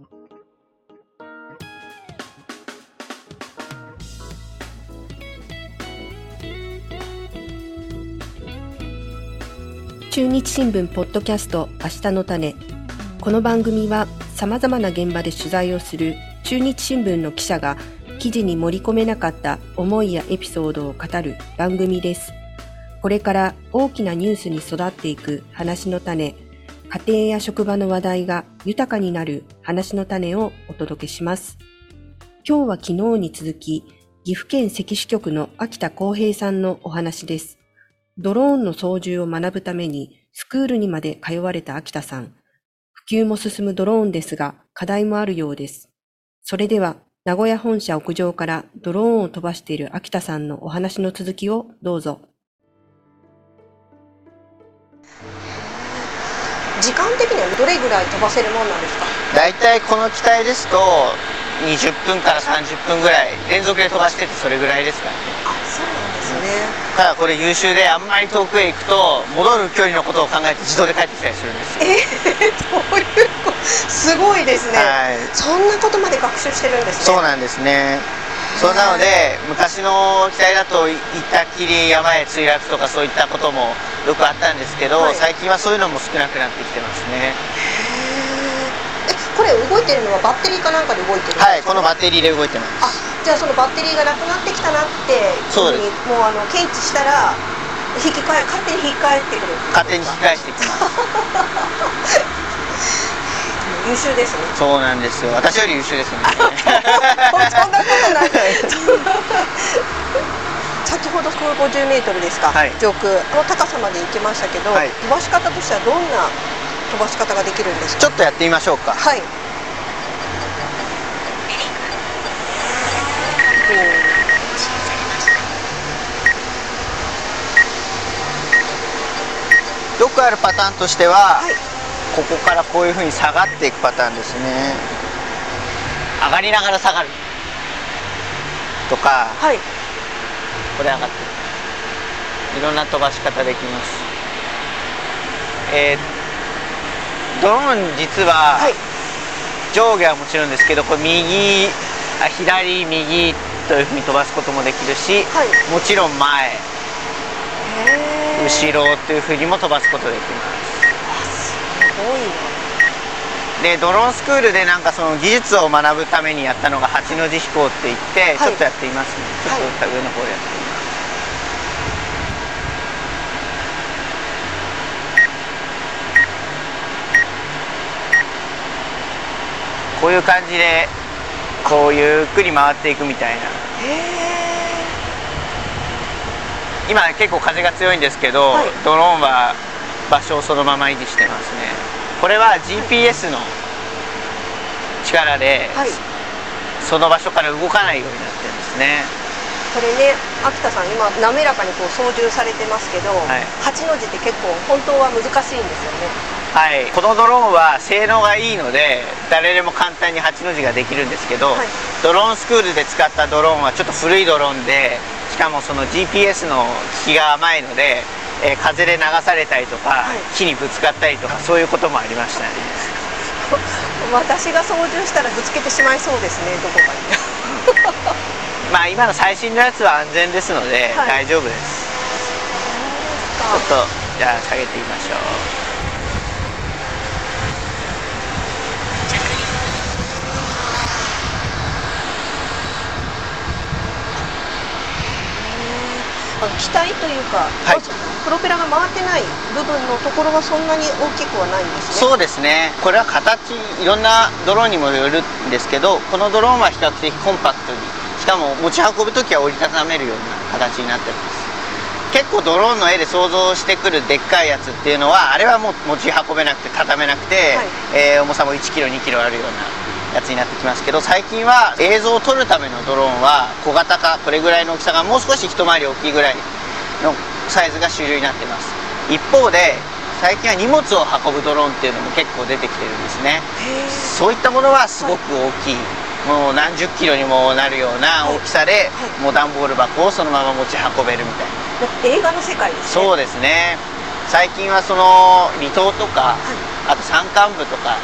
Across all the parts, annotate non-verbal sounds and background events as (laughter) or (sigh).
中日新聞ポッドキャスト明日の種。この番組はさまざまな現場で取材をする中日新聞の記者が記事に盛り込めなかった思いやエピソードを語る番組です。これから大きなニュースに育っていく話の種。家庭や職場の話題が豊かになる話の種をお届けします今日は昨日に続き岐阜県関支局の秋田康平さんのお話ですドローンの操縦を学ぶためにスクールにまで通われた秋田さん。普及も進むドローンですが、課題もあるようです。それでは、名古屋本社屋上からドローンを飛ばしている秋田さんのお話の続きをどうぞ。時間的にはどれぐらい飛ばせるもんなんですか？大体この機体ですと20分から30分ぐらい連続で飛ばしててそれぐらいですかね。あそうなんですね。ただこれ優秀であんまり遠くへ行くと戻る距離のことを考えて自動で帰ってきたりするんですよ。えー、そういうこと。すごいですね、はい、そんなことまで学習してるんですね。そうなんですねそうなので昔の機体だと行ったきり山へ墜落とかそういったこともよくあったんですけど、はい、最近はそういうのも少なくなってきてますね。これ動いてるのはバッテリーかなんかで動いてるはいこのバッテリーで動いてます。あじゃあそのバッテリーがなくなってきたなってそうにもうあの検知したら引き換え勝手に引き返ってくる。勝手に引き返してきます (laughs) 優秀ですね。そうなんですよ。私より優秀ですね。そんなことない。(laughs) 先ほど150メートルですか、はい、上空。の高さまで行きましたけど、はい、飛ばし方としてはどんな飛ばし方ができるんですか？ちょっとやってみましょうか。はい。よくあるパターンとしては、はい、ここからこういうふうに下がっていくパターンですね。上がりながら下がる。とか、はい、これ上がっていろんな飛ばし方できます。えー、ドローン実は、上下はもちろんですけどこれ右あ左右というふうに飛ばすこともできるし、はい、もちろん前。後ろというふうにも飛ばすことできますすごいでドローンスクールでなんかその技術を学ぶためにやったのが八の字飛行って言って、ちょっとやってみますね。ちょっと上の方でやってみます。こういう感じでこうゆっくり回っていくみたいな。今結構風が強いんですけど、はい、ドローンは場所をそのまま維持してますね。これは GPS の力で、はい、その場所から動かないようになってるんですね。これね秋田さん今滑らかにこう操縦されてますけど、はい、8の字って結構本当は難しいんですよね。はい。このドローンは性能がいいので誰でも簡単に8の字ができるんですけど、はい、ドローンスクールで使ったドローンはちょっと古いドローンでしかもその GPS の効きが甘いので、えー、風で流されたりとか、はい、木にぶつかったりとかそういうこともありましたね。(laughs) 私が操縦したらぶつけてしまいそうですねどこかに。(laughs) まあ今の最新のやつは安全ですので、はい、大丈夫です。ちょっとじゃあ下げてみましょう。機体というか、はい、プロペラが回ってない部分のところはそんなに大きくはないんですね。そうですね。これは形いろんなドローンにもよるんですけどこのドローンは比較的コンパクトにしかも持ち運ぶ時は折りたためるような形になってます。結構ドローンの絵で想像してくるでっかいやつっていうのはあれはもう持ち運べなくて畳めなくて、はい、えー、重さも1キロ2キロあるようなやつになってきますけど最近は映像を撮るためのドローンは小型化これぐらいの大きさがもう少し一回り大きいぐらいのサイズが主流になってます。一方で最近は荷物を運ぶドローンっていうのも結構出てきてるんですね。そういったものはすごく大きい、はい、もう何十キロにもなるような大きさで、はい、もう段ボール箱をそのまま持ち運べるみたいな。映画の世界ですね。そうですね。最近はその離島とか、はい、あと山間部とか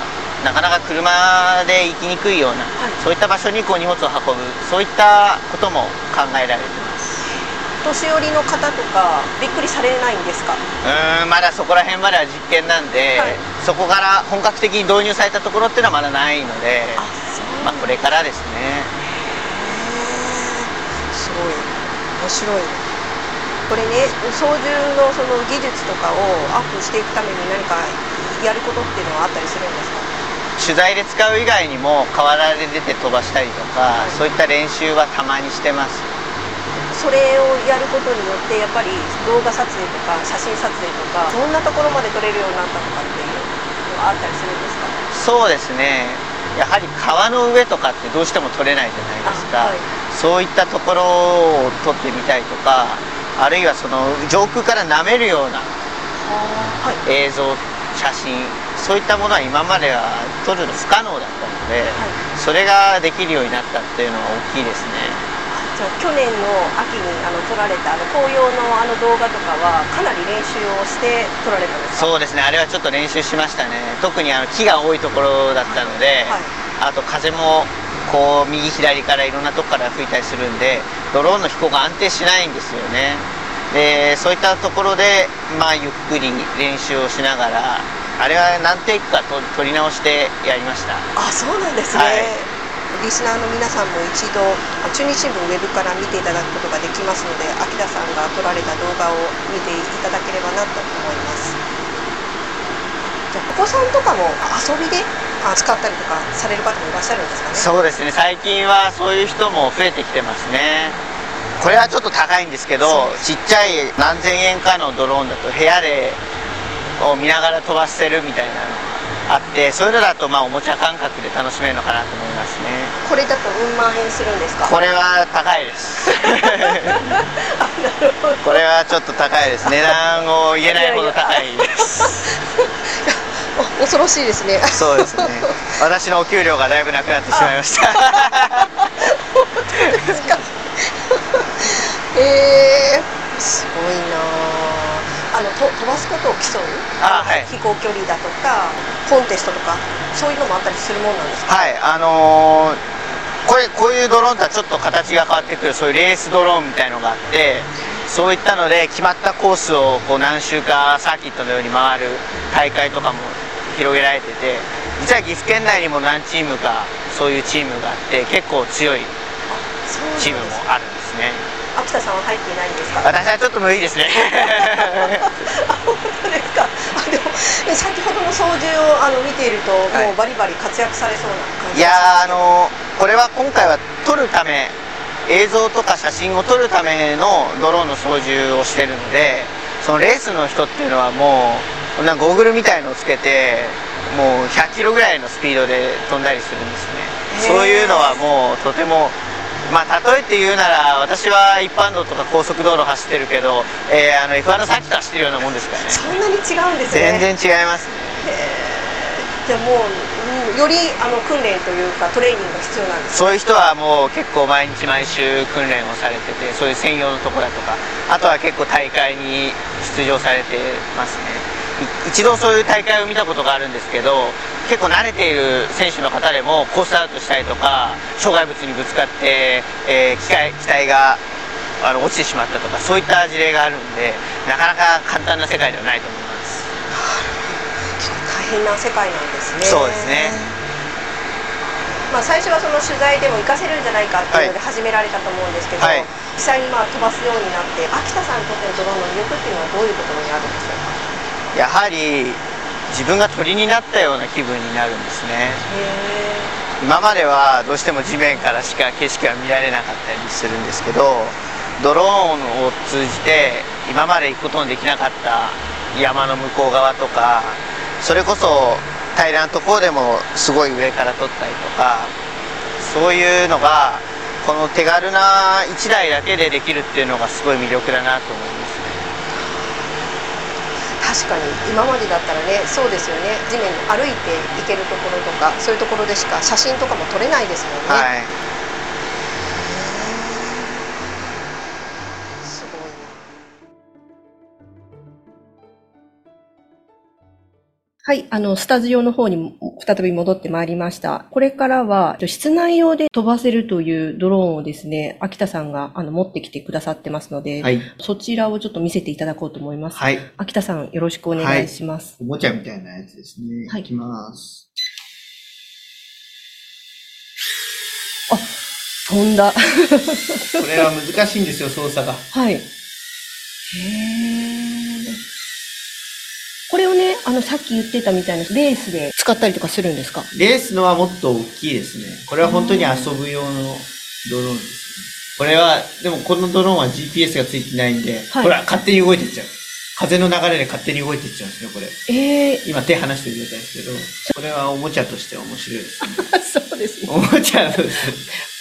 なかなか車で行きにくいような、はい、そういった場所にこう荷物を運ぶそういったことも考えられてます年寄りの方とかびっくりされないんですか？うんまだそこら辺までは実験なんで、はい、そこから本格的に導入されたところっていうのはまだないのでまあ、これからですね。すごい。面白い。これね操縦のその技術とかをアップしていくために何かやることっていうのはあったりするんですか？取材で使う以外にも河原で出て飛ばしたりとか、はい、そういった練習はたまにしてますそれをやることによってやっぱり動画撮影とか写真撮影とかどんなところまで撮れるようになったとかっていうのはあったりするんですか？そうですね。やはり川の上とかってどうしても撮れないじゃないですか、はい、そういったところを撮ってみたりとかあるいはその上空から舐めるような映像、写真そういったものは今までは撮るの不可能だったので、はい、それができるようになったっていうのは大きいですね。じゃ去年の秋にあの撮られたあの紅葉のあの動画とかはかなり練習をして撮られたんですか？そうですね。あれはちょっと練習しましたね。特にあの木が多いところだったので、はい、あと風もこう右左からいろんなとこから吹いたりするんでドローンの飛行が安定しないんですよね。でそういったところで、まあ、ゆっくり練習をしながらあれは何テイクかと撮り直してやりました。あそうなんですね、はいリスナーの皆さんも一度中日新聞ウェブから見ていただくことができますので秋田さんが撮られた動画を見ていただければなと思います。お子さんとかも遊びで使ったりとかされる方もいらっしゃるんですかね？そうですね。最近はそういう人も増えてきてますね。これはちょっと高いんですけどちっちゃい何千円かのドローンだと部屋でを見ながら飛ばせるみたいなのあってそういうのだとまあおもちゃ感覚で楽しめるのかなと思いますね。これだとうん万円するんですか？これは高いです。これはちょっと高いです。値段を言えないほど高いです。恐ろしいですね。そうですね。私のお給料がだいぶなくなってしまいました。(laughs) えー、すごいなあのと飛ばすことを競う？あ、はい、飛行距離だとかコンテストとかそういうのもあったりするもんなんですか？はいあのー、これこういうドローンとはちょっと形が変わってくるそういうレースドローンみたいのがあってそういったので決まったコースをこう何周かサーキットのように回る大会とかも広げられてて実は岐阜県内にも何チームかそういうチームがあって結構強いチームもあるんですね。秋田さんは入っていないんですか？私はちょっと無理ですね。本当ですか。あでも先ほどの操縦をあの見ていると、はい、もうバリバリ活躍されそうな感じいやあのこれは今回は撮るため映像とか写真を撮るためのドローンの操縦をしてるのでそのレースの人っていうのはもうこんなゴーグルみたいのをつけてもう100キロぐらいのスピードで飛んだりするんですね。そういうのはもうとてもまあ、例えて言うなら私は一般道とか高速道路走ってるけど、えー、あの F1 のサーキット走ってるようなもんですからね。そんなに違うんですね。全然違います。ねじゃあもう、よりあの訓練というかトレーニングが必要なんですそういう人はもう結構毎日毎週訓練をされててそういう専用のところだとかあとは結構大会に出場されてますね一度そういう大会を見たことがあるんですけど結構慣れている選手の方でもコースアウトしたりとか障害物にぶつかって、えー、機械機体があの落ちてしまったとかそういった事例があるんでなかなか簡単な世界ではないと思います。大変な世界なんですね。そうですね。まあ、最初はその取材でも活かせるんじゃないかっていうので始められたと思うんですけど、はい、実際にまあ飛ばすようになって秋田さんにとってのドローンの魅力っていうのはどういうところにあるんでしょうか？やはり自分が鳥になったような気分になるんですね。今まではどうしても地面からしか景色は見られなかったりするんですけどドローンを通じて今まで行くことのできなかった山の向こう側とかそれこそ平らなところでもすごい上から撮ったりとかそういうのがこの手軽な1台だけでできるっていうのがすごい魅力だなと思います。確かに今までだったらねそうですよね。地面に歩いて行けるところとかそういうところでしか写真とかも撮れないですもんね、はい。はい、あの、スタジオの方に再び戻ってまいりました。これからは、室内用で飛ばせるというドローンをですね、秋田さんがあの持ってきてくださってますので、はい。そちらをちょっと見せていただこうと思います。はい。秋田さん、よろしくお願いします。おもちゃみたいなやつですね。はいいきます。飛んだ。(laughs) これは難しいんですよ、操作が。はい。へーあの、さっき言ってたみたいなレースで使ったりとかするんですか？レースのはもっと大きいですね。これは本当に遊ぶ用のドローンですね。これは、でもこのドローンは GPS がついてないんで、はいこれは勝手に動いてっちゃう。風の流れで勝手に動いてっちゃうんですよ、これ。ええ今手離してる状態ですけど、これはおもちゃとして面白いですね。ー、(laughs) そうですね。おもちゃとして。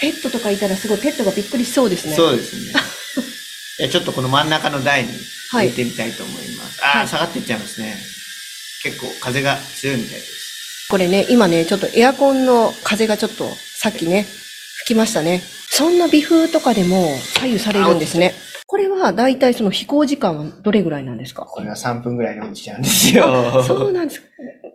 ペットとかいたらすごいペットがびっくりしそうですね。そうですね。(laughs) ちょっとこの真ん中の台にはい入れてみたいと思います。ああ、はい下がっていっちゃいますね。結構風が強いみたいです。これね、今ね、ちょっとエアコンの風がちょっとさっきね、吹きましたね。そんな微風とかでも左右されるんですね。これはだいたいその飛行時間はどれぐらいなんですか？これは3分ぐらいで落ちちゃうんですよ。そうなんです。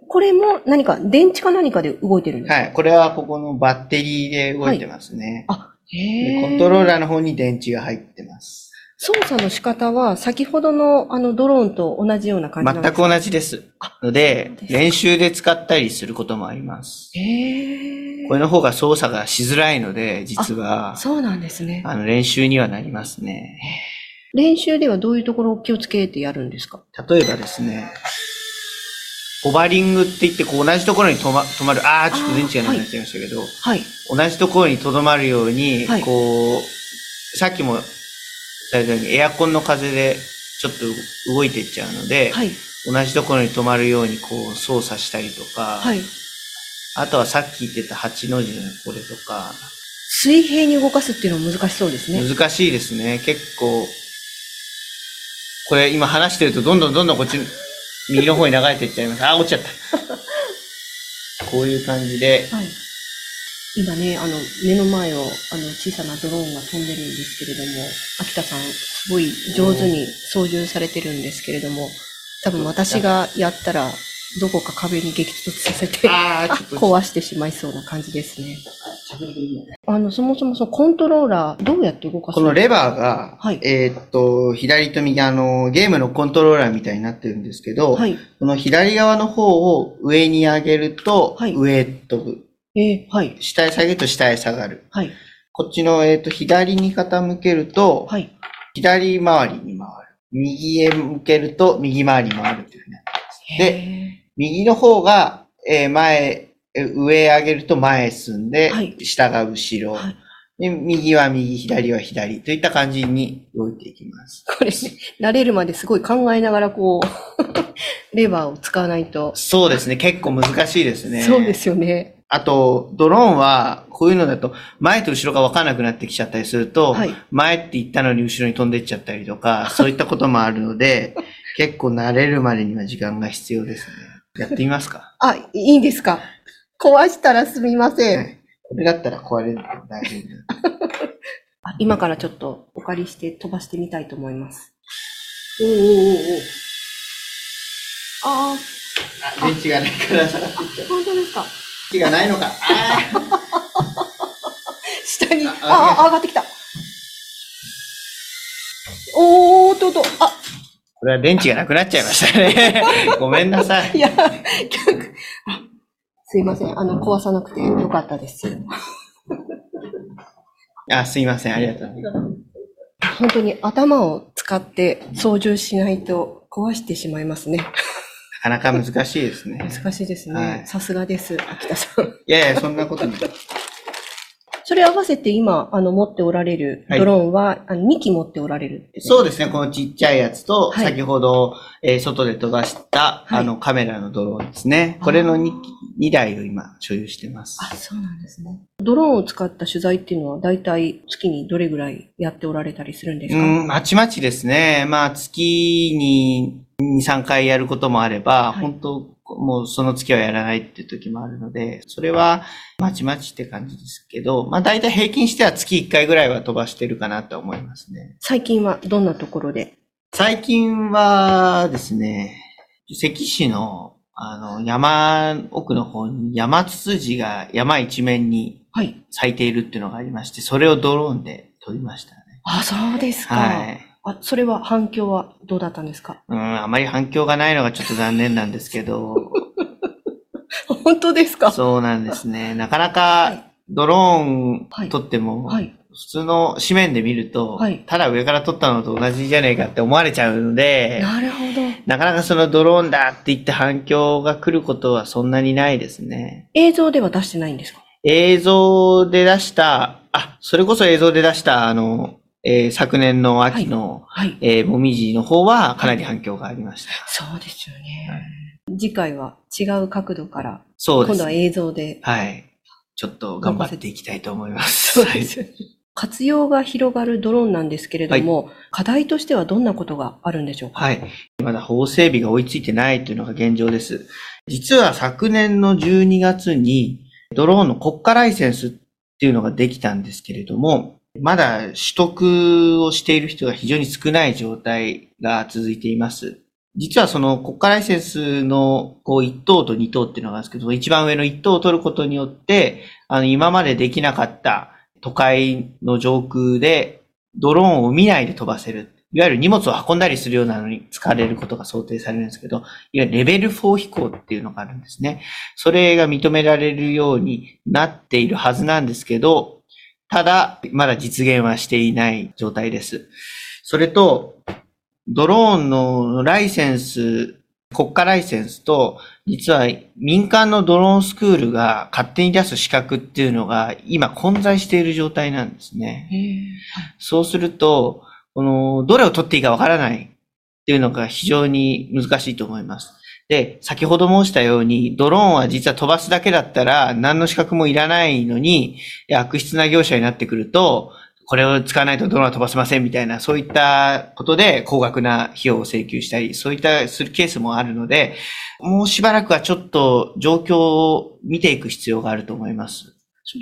これも何か電池か何かで動いてるんですか？はい。これはここのバッテリーで動いてますね。あ、へえ。でコントローラーの方に電池が入ってます。操作の仕方は先ほどのあのドローンと同じような感じなんですか？全く同じです。ので、で練習で使ったりすることもあります。へえ。これの方が操作がしづらいので、実は、そうなんですね。あの練習にはなりますね。練習ではどういうところを気をつけてやるんですか？例えばですね、ホバリングって言って、こう同じところに止ま止まる。ああ、ちょっと電池がなくなっちゃいましたけど、はい。同じところにとどまるように、はいこう、さっきも言ったようにエアコンの風でちょっと動いていっちゃうので、はい。同じところに止まるようにこう操作したりとか、はい。あとはさっき言ってた8の字のこれとか、水平に動かすっていうのは難しそうですね。難しいですね。結構、これ今話してるとどんどんどんどんこっち、右の方に流れていっちゃいます。あ、落ちちゃった。(laughs) こういう感じで、はい。今ね、あの、目の前を、あの、小さなドローンが飛んでるんですけれども、秋田さん、すごい上手に操縦されてるんですけれども、多分私がやったら、どこか壁に激突させて、(laughs) 壊してしまいそうな感じですね。あの、そもそもそのコントローラー、どうやって動かすこのレバーが、はいえーっと、左と右、あの、ゲームのコントローラーみたいになってるんですけど、はい。この左側の方を上に上げると、はい上へ飛ぶ。えーはい。下へ下げると下へ下がる。はい。こっちの、えーっと、左に傾けると、はい。左回りに回る。右へ向けると右回りに回るっていうふうになってます。で、へ右の方が、えー前、えー上へ上げると前へ進んで、はい下が後ろ、はいで。右は右、左は左といった感じに動いていきます。ーこれ、慣れるまですごい考えながらこう、(laughs) レバーを使わないと。そうですね。結構難しいですね。そうですよね。あと、ドローンは、こういうのだと、前と後ろが分からなくなってきちゃったりすると、はい前って言ったのに後ろに飛んでっちゃったりとか、(laughs) そういったこともあるので、結構慣れるまでには時間が必要ですね。やってみますか？あ、いいんですか？壊したらすみません。はいこれだったら壊れる大丈夫 (laughs) 今からちょっとお借りして飛ばしてみたいと思います。おーおーおーおーああ電池がないから。本当ですか？電池がないのか。あ下に、あああ、上がってきた。おーっとっと、あ、これは電池がなくなっちゃいましたね。(laughs) ごめんなさい。いや、逆あすいません。あの、壊さなくてよかったです。(laughs) あ、すいません。ありがとう。本当に頭を使って操縦しないと壊してしまいますね。なかなか難しいですね。難しいですはい。ねさすがです、秋田さん。いやいや、そんなことない。それ合わせて今、あの、持っておられるはいドローンは、あの2機持っておられるそうですね。このちっちゃいやつと、はい先ほど、えー外で飛ばした、はいあの、カメラのドローンですね。これの 2, 2台を今、所有してます。あ、そうなんですね。ドローンを使った取材っていうのは、だいたい月にどれぐらいやっておられたりするんですか？うん、まちまちですね。まあ、月に2、3回やることもあれば、はい本当もうその月はやらないっていう時もあるので、それはまちまちって感じですけど、まあ大体平均しては月1回ぐらいは飛ばしてるかなと思いますね。最近はどんなところで？最近はですね、関市の、あの、山奥の方に山ツツジが山一面にはい。咲いているっていうのがありまして、それをドローンで撮りましたね。あ、そうですか。はい。あ、それは反響はどうだったんですか？うん、あまり反響がないのがちょっと残念なんですけど、(laughs) 本当ですか？そうなんですね。なかなはかいドローン撮っても、はい。普通の紙面で見ると、はいただ上から撮ったのと同じじゃねえかって思われちゃうので、なるほど。なかなかそのドローンだって言って反響が来ることはそんなにないですね。映像では出してないんですか？映像で出した、あ、それこそ映像で出した、あの、えー昨年の秋の、はい。えーもみじの方はかなり反響がありました。そうですよね。次回は違う角度から、そうです今度は映像で。はい。ちょっと頑張っていきたいと思います。(laughs) そうです。活用が広がるドローンなんですけれども、課題としてはどんなことがあるんでしょうか？はい。まだ法整備が追いついてないというのが現状です。実は昨年の12月にドローンの国家ライセンスっていうのができたんですけれども、まだ取得をしている人が非常に少ない状態が続いています。実はその国家ライセンスのこう1等と2等っていうのがあるんですけど、一番上の1等を取ることによって、あの今までできなかった都会の上空でドローンを見ないで飛ばせる。いわゆる荷物を運んだりするようなのに使われることが想定されるんですけど、いわゆるレベル4飛行っていうのがあるんですね。それが認められるようになっているはずなんですけど、ただ、まだ実現はしていない状態です。それと、ドローンのライセンス、国家ライセンスと、実は民間のドローンスクールが勝手に出す資格っていうのが今混在している状態なんですね。そうすると、この、どれを取っていいかわからないっていうのが非常に難しいと思います。で、先ほど申したように、ドローンは実は飛ばすだけだったら何の資格もいらないのに、悪質な業者になってくると、これを使わないとドローンは飛ばせませんみたいな、そういったことで高額な費用を請求したり、そういったするケースもあるので、もうしばらくはちょっと状況を見ていく必要があると思います。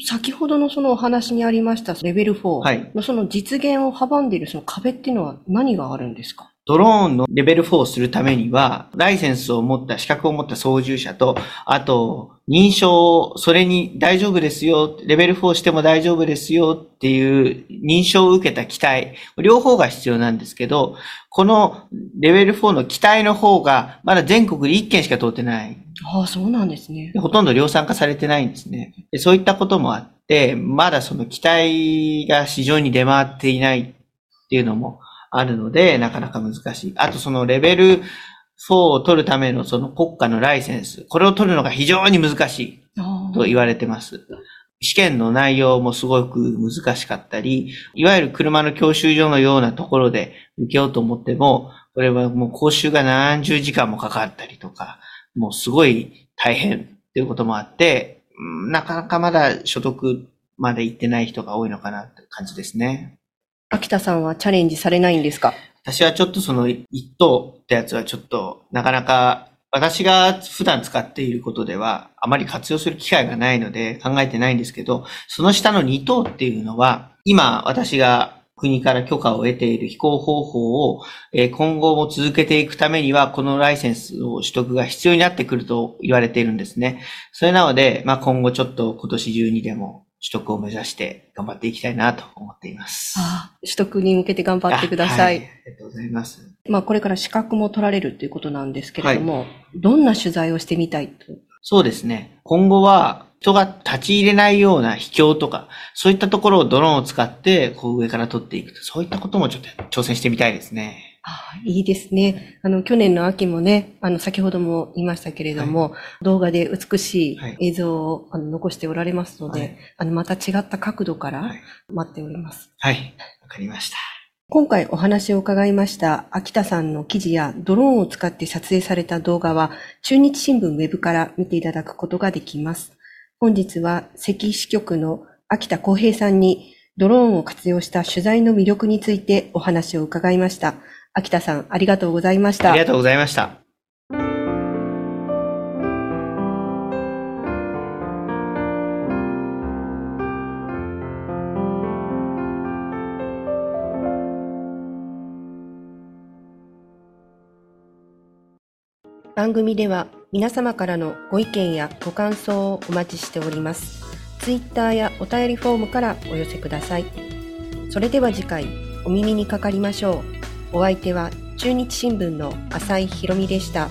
先ほどのそのお話にありましたレベルはい4のその実現を阻んでいるその壁っていうのは何があるんですか？ドローンのレベル4をするためには、ライセンスを持った、資格を持った操縦者と、あと、認証、それに大丈夫ですよ、レベル4しても大丈夫ですよっていう認証を受けた機体、両方が必要なんですけど、このレベル4の機体の方が、まだ全国で1件しか通ってない。ああ、そうなんですね。ほとんど量産化されてないんですね。でそういったこともあって、まだその機体が市場に出回っていないっていうのもあるので、なかなか難しい。あとそのレベル4を取るためのその国家のライセンス、これを取るのが非常に難しいと言われてます。試験の内容もすごく難しかったり、いわゆる車の教習所のようなところで受けようと思っても、これはもう講習が何十時間もかかったりとか、もうすごい大変っていうこともあって、うんなかなかまだ所得まで行ってない人が多いのかなって感じですね。秋田さんはチャレンジされないんですか？私はちょっとその一等ってやつはちょっとなかなか私が普段使っていることではあまり活用する機会がないので考えてないんですけど、その下の二等っていうのは今私が国から許可を得ている飛行方法を今後も続けていくためにはこのライセンスを取得が必要になってくると言われているんですね。それなので、まあ今後ちょっと今年中にでも取得を目指して頑張っていきたいなと思っています。ああ取得に向けて頑張ってください。あはいありがとうございます。まあ、これから資格も取られるということなんですけれども、どんな取材をしてみたいと？そうですね。今後は人が立ち入れないような秘境とか、そういったところをドローンを使ってこう上から撮っていくと、そういったこともちょっと挑戦してみたいですね。ああいいですね。あの、去年の秋もね、あの、先ほども言いましたけれども、動画で美しはいい映像を、あの残しておられますので、はいあの、また違った角度からはい。待っております。はい。わかりました。今回お話を伺いました秋田さんの記事やドローンを使って撮影された動画は中日新聞ウェブから見ていただくことができます。本日は関支局の秋田光平さんにドローンを活用した取材の魅力についてお話を伺いました。秋田さん、ありがとうございました。ありがとうございました。番組では皆様からのご意見やご感想をお待ちしております。ツイッターやお便りフォームからお寄せください。それでは次回、お耳にかかりましょう。お相手は中日新聞の浅井博美でした。